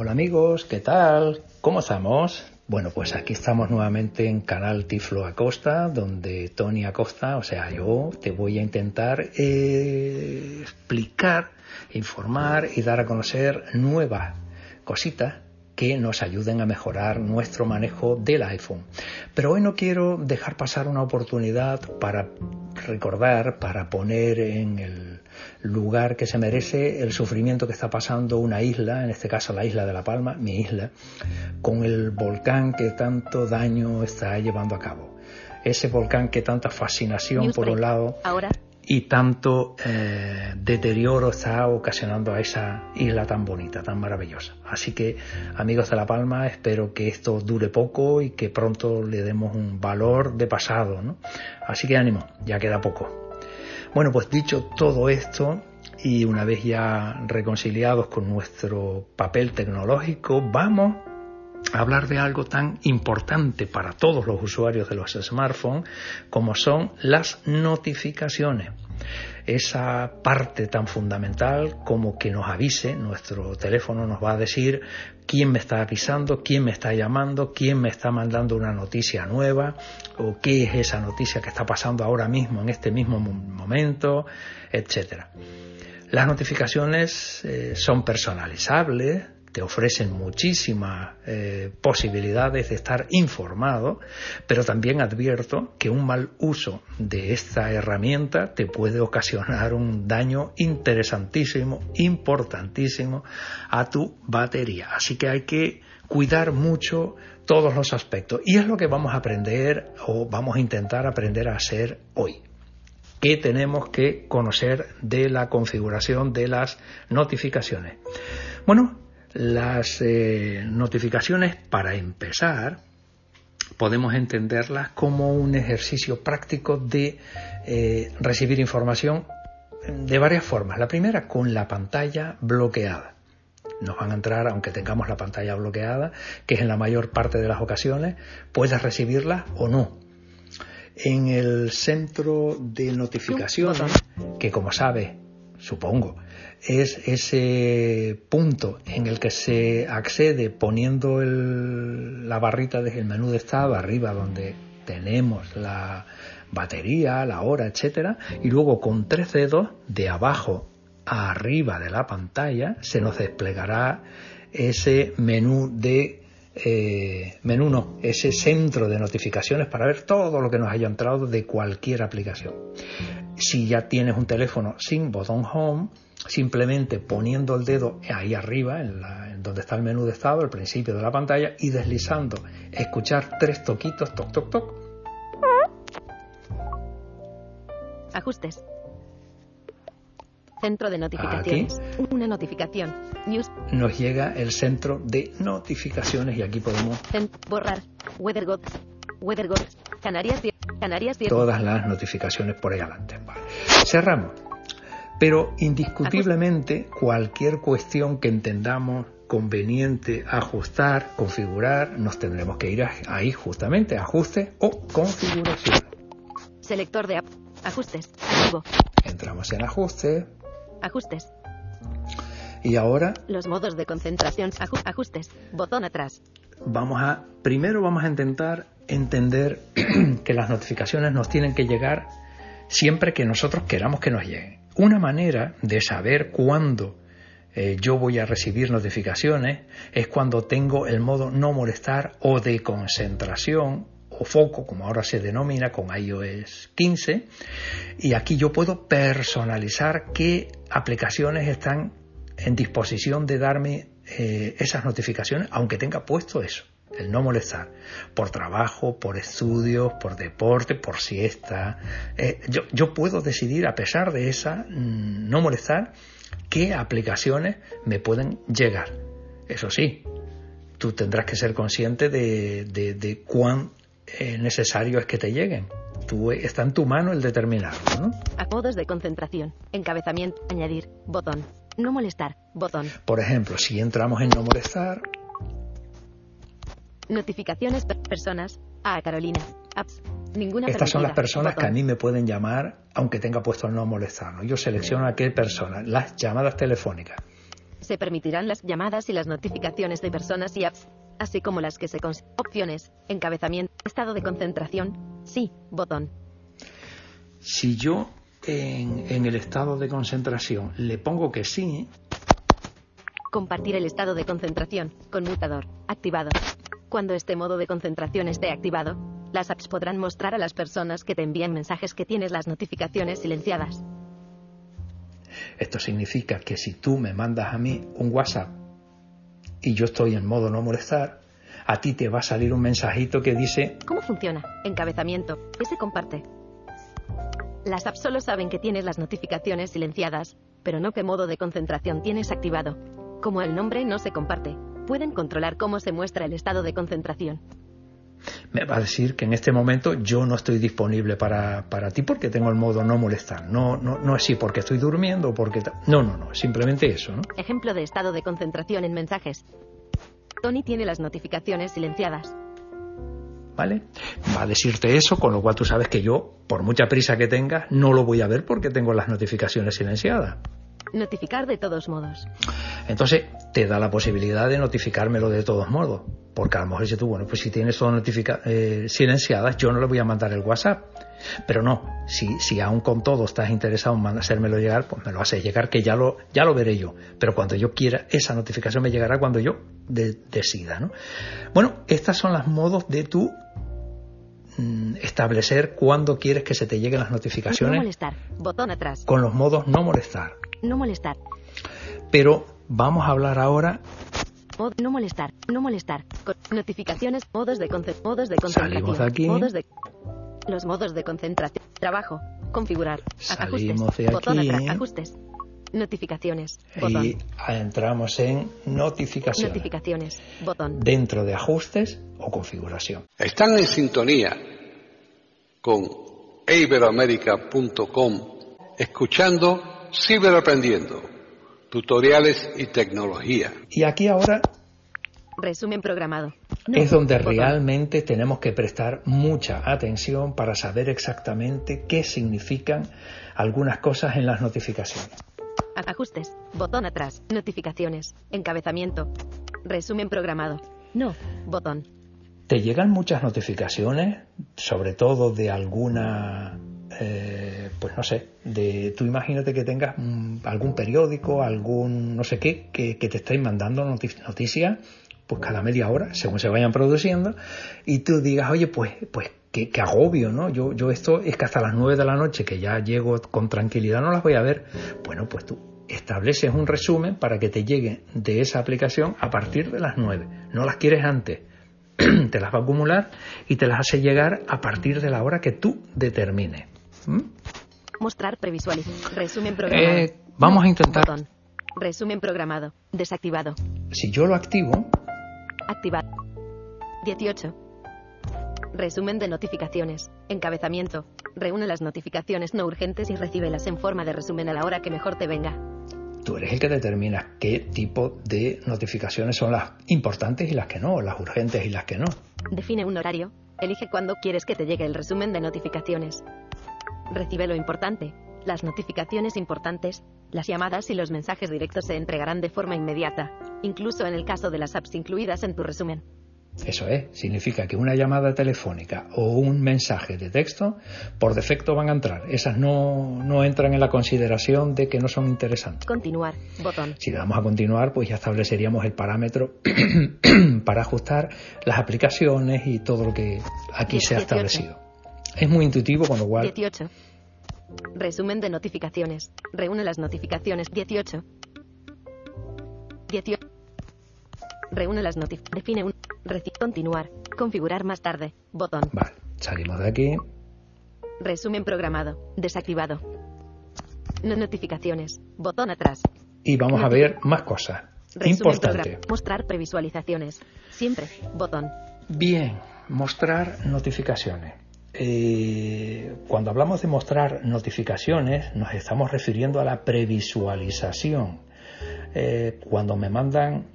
Hola amigos, ¿qué tal? ¿Cómo estamos? Bueno, pues aquí estamos nuevamente en Canal Tiflo Acosta, donde Tony Acosta, o sea, yo te voy a intentar eh, explicar, informar y dar a conocer nuevas cositas que nos ayuden a mejorar nuestro manejo del iPhone. Pero hoy no quiero dejar pasar una oportunidad para recordar, para poner en el lugar que se merece el sufrimiento que está pasando una isla, en este caso la isla de La Palma, mi isla, con el volcán que tanto daño está llevando a cabo. Ese volcán que tanta fascinación por un lado y tanto eh, deterioro está ocasionando a esa isla tan bonita, tan maravillosa. Así que, amigos de La Palma, espero que esto dure poco y que pronto le demos un valor de pasado. ¿no? Así que ánimo, ya queda poco. Bueno, pues dicho todo esto, y una vez ya reconciliados con nuestro papel tecnológico, vamos hablar de algo tan importante para todos los usuarios de los smartphones como son las notificaciones esa parte tan fundamental como que nos avise, nuestro teléfono nos va a decir quién me está avisando, quién me está llamando, quién me está mandando una noticia nueva o qué es esa noticia que está pasando ahora mismo, en este mismo momento, etcétera. Las notificaciones eh, son personalizables, te ofrecen muchísimas eh, posibilidades de estar informado, pero también advierto que un mal uso de esta herramienta te puede ocasionar un daño interesantísimo, importantísimo a tu batería. Así que hay que cuidar mucho todos los aspectos. Y es lo que vamos a aprender o vamos a intentar aprender a hacer hoy. ¿Qué tenemos que conocer de la configuración de las notificaciones? Bueno, las eh, notificaciones, para empezar, podemos entenderlas como un ejercicio práctico de eh, recibir información de varias formas. La primera, con la pantalla bloqueada. Nos van a entrar, aunque tengamos la pantalla bloqueada, que es en la mayor parte de las ocasiones, puedes recibirla o no. En el centro de notificaciones, que como sabes, supongo, es ese punto en el que se accede poniendo la barrita del menú de estado arriba donde tenemos la batería, la hora, etcétera, y luego con tres dedos de abajo a arriba de la pantalla se nos desplegará ese menú de eh, menú no, ese centro de notificaciones para ver todo lo que nos haya entrado de cualquier aplicación. Si ya tienes un teléfono sin botón home, simplemente poniendo el dedo ahí arriba, en, donde está el menú de estado, al principio de la pantalla, y deslizando, escuchar tres toquitos, toc, toc, toc. Ajustes. Centro de notificaciones. Una notificación. News. Nos llega el centro de notificaciones y aquí podemos borrar. WeatherGods. WeatherGods. Canarias. Canarias. Todas las notificaciones por ahí adelante. Cerramos. Pero indiscutiblemente cualquier cuestión que entendamos conveniente ajustar, configurar, nos tendremos que ir ahí justamente, ajuste o configuración. Selector de ajustes, Entramos en ajuste. Ajustes. Y ahora los modos de concentración, ajustes, botón atrás. Vamos a primero vamos a intentar entender que las notificaciones nos tienen que llegar siempre que nosotros queramos que nos lleguen. Una manera de saber cuándo eh, yo voy a recibir notificaciones, es cuando tengo el modo no molestar o de concentración o foco, como ahora se denomina con iOS 15, y aquí yo puedo personalizar qué aplicaciones están en disposición de darme eh, esas notificaciones, aunque tenga puesto eso el no molestar, por trabajo, por estudios, por deporte, por siesta. Eh, yo, yo, puedo decidir, a pesar de esa mm, no molestar, qué aplicaciones me pueden llegar. Eso sí, tú tendrás que ser consciente de, de, cuán eh, necesario es que te lleguen. Tú, está en tu mano el determinarlo. ¿no? Apodos de concentración, encabezamiento, añadir, botón, no molestar, botón. Por ejemplo, si entramos en no molestar, Notificaciones, personas, a Carolina, apps, ninguna Estas son las personas que a mí me pueden llamar aunque tenga puesto el no molestar. Yo selecciono a qué persona, las llamadas telefónicas. Se permitirán las llamadas y las notificaciones de personas y apps, así como las que se opciones, encabezamiento, estado de concentración, sí, botón. Si yo en, en el estado de concentración le pongo que sí, compartir el estado de concentración, conmutador, activado. Cuando este modo de concentración esté activado, las apps podrán mostrar a las personas que te envían mensajes que tienes las notificaciones silenciadas. Esto significa que si tú me mandas a mí un WhatsApp y yo estoy en modo no molestar, a ti te va a salir un mensajito que dice... ¿Cómo funciona? Encabezamiento. ¿Qué se comparte? Las apps solo saben que tienes las notificaciones silenciadas, pero no qué modo de concentración tienes activado. Como el nombre no se comparte, pueden controlar cómo se muestra el estado de concentración. Me va a decir que en este momento yo no estoy disponible para, para ti porque tengo el modo no molestar. No, no, no es así porque estoy durmiendo o porque... No, no, no, simplemente eso, ¿no? Ejemplo de estado de concentración en mensajes. Tony tiene las notificaciones silenciadas. ¿Vale? Va a decirte eso, con lo cual tú sabes que yo, por mucha prisa que tenga, no lo voy a ver porque tengo las notificaciones silenciadas. Notificar de todos modos. Entonces, te da la posibilidad de notificármelo de todos modos. Porque a lo mejor dices tú, bueno, pues si tienes todo eh, silenciadas, yo no le voy a mandar el WhatsApp. Pero no, si, si aún con todo estás interesado en hacérmelo llegar, pues me lo haces llegar, que ya lo, ya lo veré yo. Pero cuando yo quiera, esa notificación me llegará cuando yo decida. ¿no? Bueno, estas son las modos de tu mm, establecer cuándo quieres que se te lleguen las notificaciones. No molestar, botón atrás. Con los modos no molestar. No molestar. Pero vamos a hablar ahora no molestar, no molestar. Notificaciones, modos de, modos de concentración. Salimos de aquí. Modos de los modos de concentración. Trabajo. Configurar. Salimos ajustes. De aquí. Botón atrás. Ajustes. Notificaciones. Botón. Y entramos en notificaciones. Notificaciones. Botón. Dentro de ajustes o configuración. Están en sintonía con iberoamerica.com escuchando Ciberaprendiendo, tutoriales y tecnología. Y aquí ahora Resumen programado. es donde realmente tenemos que prestar mucha atención para saber exactamente qué significan algunas cosas en las notificaciones. Ajustes. Botón atrás. Notificaciones. Encabezamiento. Resumen programado. No. Botón. Te llegan muchas notificaciones, sobre todo de alguna eh, pues no sé, de tú imagínate que tengas algún periódico, algún no sé qué, que, te estáis mandando noticias, pues cada media hora, según se vayan produciendo, y tú digas, oye, pues, pues qué, agobio, ¿no? Yo, yo esto es que hasta las nueve de la noche, que ya llego con tranquilidad, no las voy a ver. Bueno, pues tú estableces un resumen para que te llegue de esa aplicación a partir de las nueve. No las quieres antes. te las va a acumular y te las hace llegar a partir de la hora que tú determines. ¿Mm? Mostrar previsual. Resumen programado. Eh, vamos a intentar. Resumen programado. Desactivado. Si yo lo activo. Activar. 18. Resumen de notificaciones. Encabezamiento. Reúne las notificaciones no urgentes y recíbelas en forma de resumen a la hora que mejor te venga. Tú eres el que determina qué tipo de notificaciones son las importantes y las que no, las urgentes y las que no. Define un horario. Elige cuándo quieres que te llegue el resumen de notificaciones. Recibe lo importante. Las notificaciones importantes, las llamadas y los mensajes directos se entregarán de forma inmediata, incluso en el caso de las apps incluidas en tu resumen. Eso es, significa que una llamada telefónica o un mensaje de texto por defecto van a entrar. Esas no, no entran en la consideración de que no son interesantes. Continuar. Botón. Si le damos a continuar, pues ya estableceríamos el parámetro para ajustar las aplicaciones y todo lo que aquí se ha 18. establecido. Es muy intuitivo, con lo cual 18. Resumen de notificaciones. Reúne las notificaciones. 18. 18. Reúne las notificaciones. Define un. reci- continuar. Configurar más tarde. Botón. Vale, salimos de aquí. Resumen programado. Desactivado. No notificaciones. Botón atrás. Y vamos a ver más cosas. Resumen Importante. Mostrar previsualizaciones. Siempre. Botón. Bien, mostrar notificaciones. Eh, cuando hablamos de mostrar notificaciones, nos estamos refiriendo a la previsualización. Eh, cuando me mandan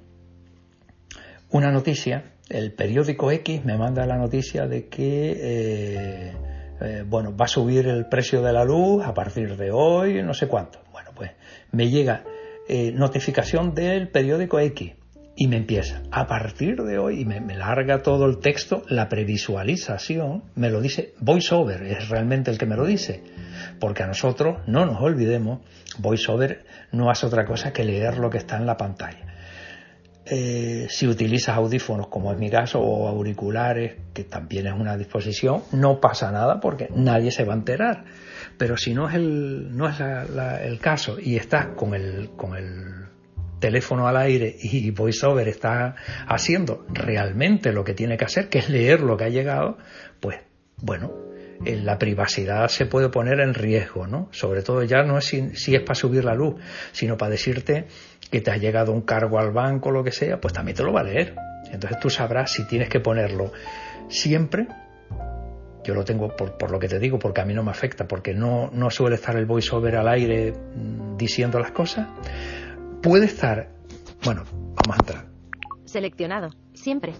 una noticia, el periódico X me manda la noticia de que eh, bueno, va a subir el precio de la luz a partir de hoy, no sé cuánto. Bueno, pues me llega notificación del periódico X y me empieza a partir de hoy y me, larga todo el texto, la previsualización me lo dice VoiceOver, es realmente el que me lo dice. Porque a nosotros, no nos olvidemos, VoiceOver no hace otra cosa que leer lo que está en la pantalla. Eh, si utilizas audífonos, como es mi caso, o auriculares, que también es una disposición, no pasa nada porque nadie se va a enterar. Pero si no es el, no es la- el caso y estás con el, con el teléfono al aire y VoiceOver está haciendo realmente lo que tiene que hacer, que es leer lo que ha llegado, pues bueno, en la privacidad se puede poner en riesgo, ¿no? Sobre todo ya no es si, si es para subir la luz, sino para decirte que te ha llegado un cargo al banco lo que sea, pues también te lo va a leer. Entonces tú sabrás si tienes que ponerlo siempre. Yo lo tengo por, por lo que te digo, porque a mí no me afecta, porque no, no suele estar el voiceover al aire mm, diciendo las cosas. Puede estar, bueno, vamos a entrar. Seleccionado. Siempre.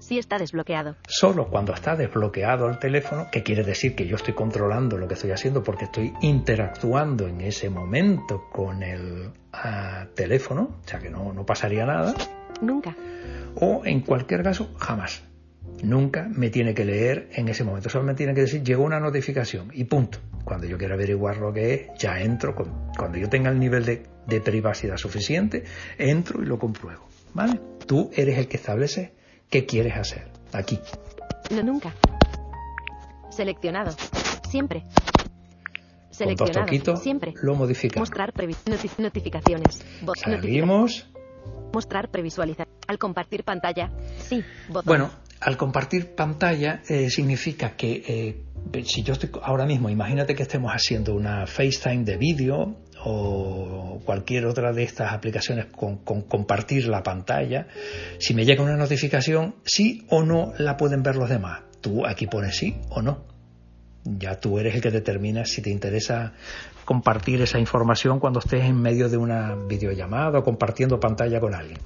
Sí está desbloqueado. Solo cuando está desbloqueado el teléfono, que quiere decir que yo estoy controlando lo que estoy haciendo porque estoy interactuando en ese momento con el ah, teléfono, o sea que no, no pasaría nada, Nunca. o en cualquier caso, jamás. Nunca me tiene que leer en ese momento, solo me tiene que decir llegó una notificación y punto. Cuando yo quiera averiguar lo que es, ya entro, con- cuando yo tenga el nivel de, de privacidad suficiente, entro y lo compruebo. ¿Vale? Tú eres el que establece qué quieres hacer aquí. No nunca. Seleccionado. Siempre. Con dos Seleccionado. toquitos Siempre. lo modificamos. Mostrar previ- noti- notificaciones. Salimos. Mostrar previsualizar. Al compartir pantalla. Sí. Botón. Bueno, al compartir pantalla eh, significa que eh, si yo estoy ahora mismo, imagínate que estemos haciendo una FaceTime de vídeo o cualquier otra de estas aplicaciones con, con compartir la pantalla, si me llega una notificación, sí o no la pueden ver los demás. Tú aquí pones sí o no. Ya tú eres el que determina si te interesa compartir esa información cuando estés en medio de una videollamada o compartiendo pantalla con alguien.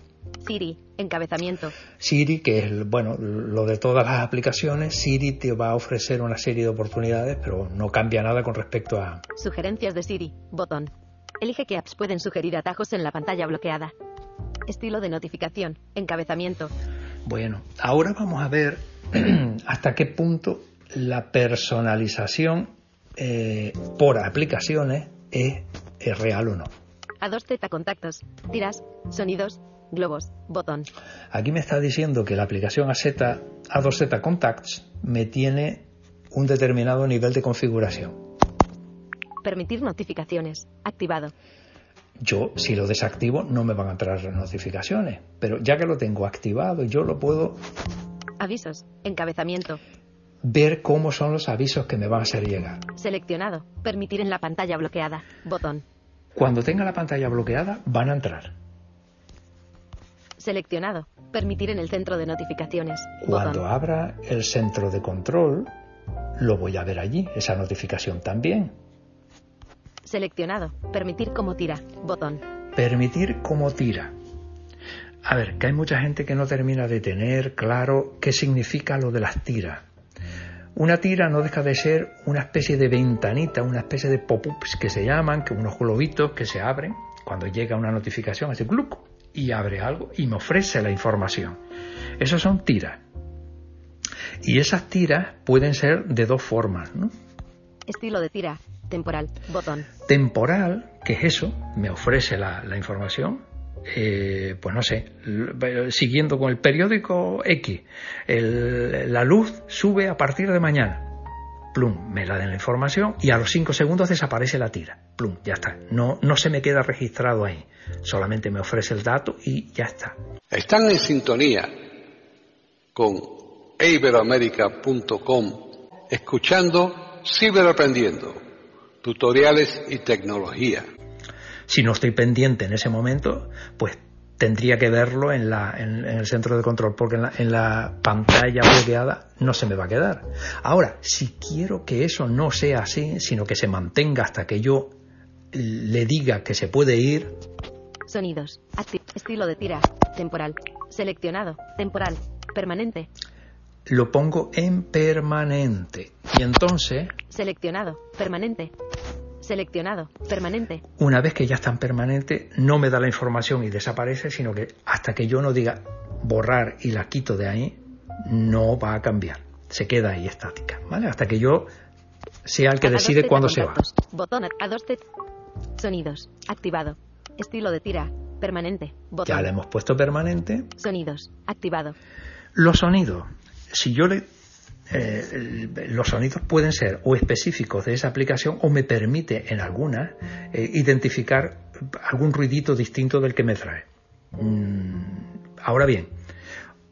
Siri. Encabezamiento. Siri, que es bueno, lo de todas las aplicaciones, Siri te va a ofrecer una serie de oportunidades, pero no cambia nada con respecto a Sugerencias de Siri. Botón. Elige qué apps pueden sugerir atajos en la pantalla bloqueada. Estilo de notificación. Encabezamiento. bueno, ahora vamos a ver hasta qué punto la personalización eh, por aplicaciones es, es real o no. A2Z contactos. Tiras. Sonidos. Globos. Botón. Aquí me está diciendo que la aplicación AZ, A2Z Contacts me tiene un determinado nivel de configuración. Permitir notificaciones. Activado. Yo, si lo desactivo, no me van a entrar las notificaciones. Pero ya que lo tengo activado, yo lo puedo Avisos. Encabezamiento. ver cómo son los avisos que me van a hacer llegar. Seleccionado. Permitir en la pantalla bloqueada. Botón. Cuando tenga la pantalla bloqueada, van a entrar. Seleccionado. Permitir en el centro de notificaciones. Cuando Botón. abra el centro de control, lo voy a ver allí, esa notificación también. Seleccionado. Permitir como tira. Botón. Permitir como tira. A ver, que hay mucha gente que no termina de tener claro qué significa lo de las tiras. Una tira no deja de ser una especie de ventanita, una especie de pop-ups que se llaman, que unos globitos que se abren cuando llega una notificación, hace gluc y abre algo y me ofrece la información. Esos son tiras. Y esas tiras pueden ser de dos formas, ¿no? Estilo de tira. Temporal. Botón. Temporal, que es eso, me ofrece la, la información, eh, pues no sé, siguiendo con el periódico X, el, la luz sube a partir de mañana. Plum, me la den la información y a los 5 segundos desaparece la tira. Plum, ya está. No, no se me queda registrado ahí. Solamente me ofrece el dato y ya está. Están en sintonía con iberoamerica.com escuchando Ciberaprendiendo, tutoriales y tecnología. Si no estoy pendiente en ese momento, pues tendría que verlo en, la, en, el centro de control, porque en la, en la, pantalla bloqueada no se me va a quedar. Ahora, si quiero que eso no sea así, sino que se mantenga hasta que yo le diga que se puede ir. Sonidos. estilo de tira. Temporal. Seleccionado. Temporal. Permanente. Lo pongo en permanente. Y entonces. Seleccionado. Permanente. Seleccionado. Permanente. Una vez que ya está en permanente, no me da la información y desaparece, sino que hasta que yo no diga borrar y la quito de ahí, no va a cambiar. Se queda ahí estática, ¿vale? Hasta que yo sea el que decide cuándo se va. Botón a dos Sonidos. Activado. Estilo de tira. Permanente. Botón. Ya le hemos puesto permanente. Sonidos. Activado. Los sonidos. Si yo le eh, los sonidos pueden ser o específicos de esa aplicación o me permite en algunas eh, identificar algún ruidito distinto del que me trae. Mm, ahora bien,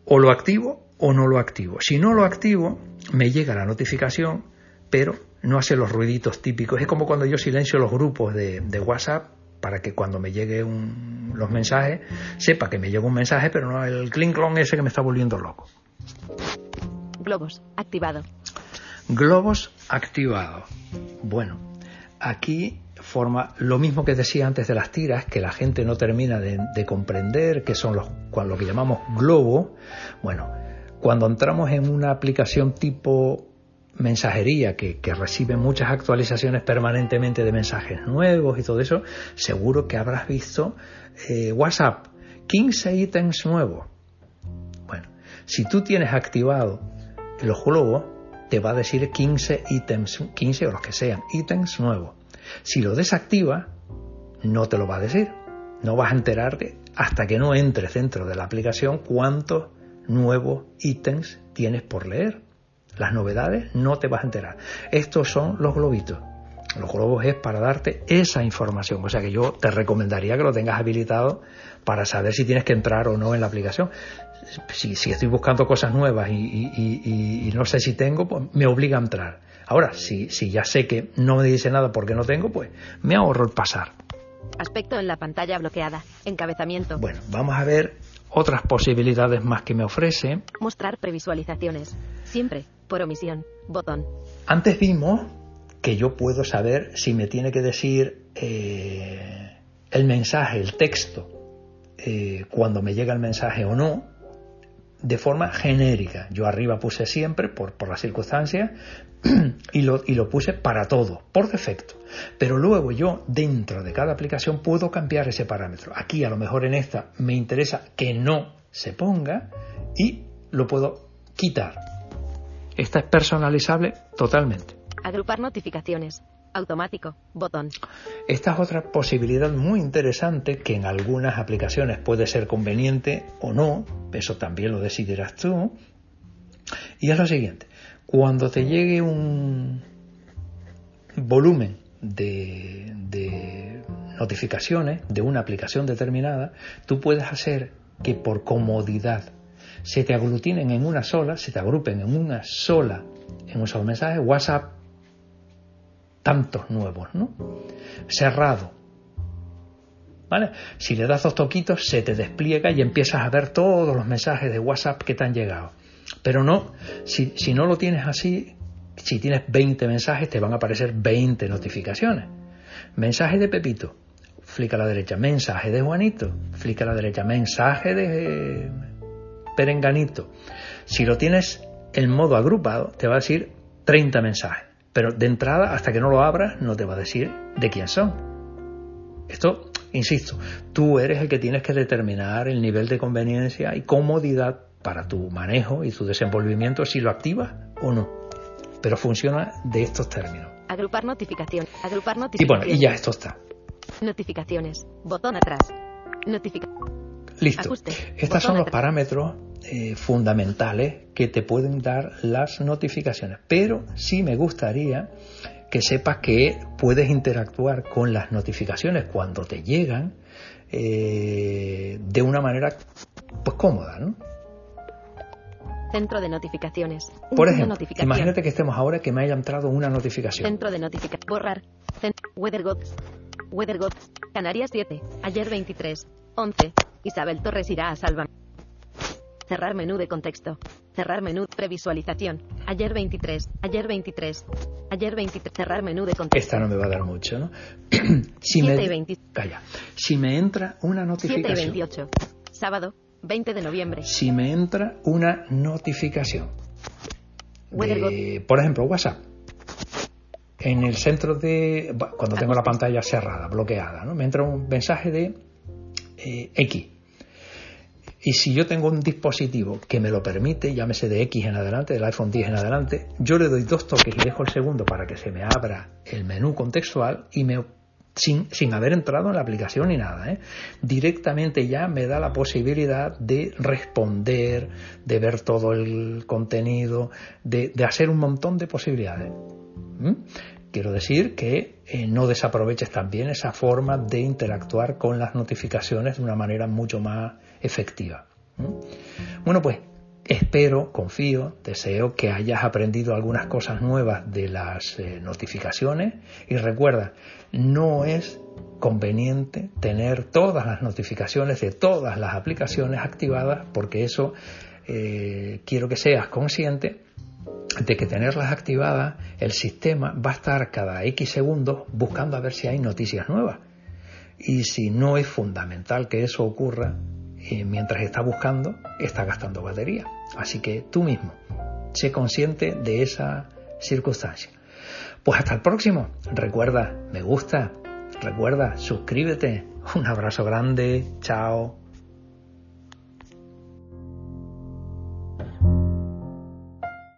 o lo activo o no lo activo. Si no lo activo, me llega la notificación, pero no hace los ruiditos típicos. Es como cuando yo silencio los grupos de, WhatsApp para que cuando me lleguen los mensajes sepa que me llega un mensaje, pero no el clink ese que me está volviendo loco. Globos, activado. Globos activado. Bueno, aquí forma lo mismo que decía antes de las tiras, que la gente no termina de, comprender, que son los, lo que llamamos globo. Bueno, cuando entramos en una aplicación tipo mensajería que, recibe muchas actualizaciones permanentemente de mensajes nuevos y todo eso, seguro que habrás visto eh, WhatsApp, 15 ítems nuevos. Bueno, si tú tienes activado los globos te va a decir 15 ítems, 15 o los que sean, ítems nuevos. Si lo desactiva, no te lo va a decir. No vas a enterarte hasta que no entres dentro de la aplicación cuántos nuevos ítems tienes por leer. Las novedades no te vas a enterar. Estos son los globitos. Los globos es para darte esa información. O sea que yo te recomendaría que lo tengas habilitado para saber si tienes que entrar o no en la aplicación si, estoy buscando cosas nuevas y, no sé si tengo, pues me obliga a entrar. Ahora, si, si ya sé que no me dice nada porque no tengo, pues me ahorro el pasar. Aspecto en la pantalla bloqueada. Encabezamiento. Bueno, vamos a ver otras posibilidades más que me ofrece. Mostrar previsualizaciones. Siempre, por omisión. Botón. Antes vimos que yo puedo saber si me tiene que decir eh, el mensaje, el texto, eh, cuando me llega el mensaje o no de forma genérica. Yo arriba puse siempre, por, por las circunstancias, y lo, y lo puse para todo, por defecto. Pero luego yo, dentro de cada aplicación, puedo cambiar ese parámetro. Aquí, a lo mejor en esta, me interesa que no se ponga y lo puedo quitar. Esta es personalizable totalmente. Agrupar notificaciones. Automático. Botón. Esta es otra posibilidad muy interesante que en algunas aplicaciones puede ser conveniente o no. Eso también lo decidirás tú. Y es lo siguiente. Cuando te llegue un volumen de, notificaciones de una aplicación determinada, tú puedes hacer que por comodidad se te aglutinen en una sola, se te agrupen en una sola, en un solo mensaje. WhatsApp tantos nuevos, ¿no? Cerrado. ¿Vale? Si le das dos toquitos, se te despliega y empiezas a ver todos los mensajes de WhatsApp que te han llegado. Pero no, si, si no lo tienes así, si tienes 20 mensajes, te van a aparecer 20 notificaciones. Mensaje de Pepito, flica a la derecha. Mensaje de Juanito, flica a la derecha. Mensaje de Perenganito. Si lo tienes en modo agrupado, te va a decir 30 mensajes. Pero de entrada, hasta que no lo abras, no te va a decir de quién son. Esto, insisto, tú eres el que tienes que determinar el nivel de conveniencia y comodidad para tu manejo y tu desenvolvimiento si lo activas o no. Pero funciona de estos términos. Agrupar notificación. Agrupar Y notificaciones. bueno, y ya esto está. Notificaciones. Botón atrás. Notifica. Listo. Estos son los parámetros eh, fundamentales que te pueden dar las notificaciones. Pero sí me gustaría que sepas que puedes interactuar con las notificaciones cuando te llegan eh, de una manera pues cómoda, ¿no? Centro de notificaciones. Por ejemplo, imagínate que estemos ahora que me haya entrado una notificación. Centro de notificación. Borrar. Cen- Weather Gods. Weather Gods. Canarias 7. Ayer 23. 11. Isabel Torres irá a Salva. Cerrar menú de contexto. Cerrar menú previsualización. Ayer 23. Ayer 23. Ayer 23. Cerrar menú de contexto. Esta no me va a dar mucho, ¿no? si 7 y me, 20. calla. Si me entra una 7 y notificación, 28. Sábado 20 de noviembre. si me entra una notificación, de, por ejemplo, WhatsApp, en el centro de, cuando tengo la pantalla cerrada, bloqueada, ¿no? me entra un mensaje de eh, X. Y si yo tengo un dispositivo que me lo permite, llámese de X en adelante, del iPhone 10 en adelante, yo le doy dos toques y dejo el segundo para que se me abra el menú contextual y me sin, sin haber entrado en la aplicación ni nada. ¿eh? Directamente ya me da la posibilidad de responder, de ver todo el contenido, de, de hacer un montón de posibilidades. ¿Mm? Quiero decir que eh, no desaproveches también esa forma de interactuar con las notificaciones de una manera mucho más efectiva. Bueno, pues espero, confío, deseo que hayas aprendido algunas cosas nuevas de las eh, notificaciones y recuerda, no es conveniente tener todas las notificaciones de todas las aplicaciones activadas porque eso eh, quiero que seas consciente de que tenerlas activadas, el sistema va a estar cada X segundos buscando a ver si hay noticias nuevas. Y si no es fundamental que eso ocurra, eh, mientras está buscando, está gastando batería. Así que tú mismo, sé consciente de esa circunstancia. Pues hasta el próximo. Recuerda, me gusta. Recuerda, suscríbete. Un abrazo grande. Chao.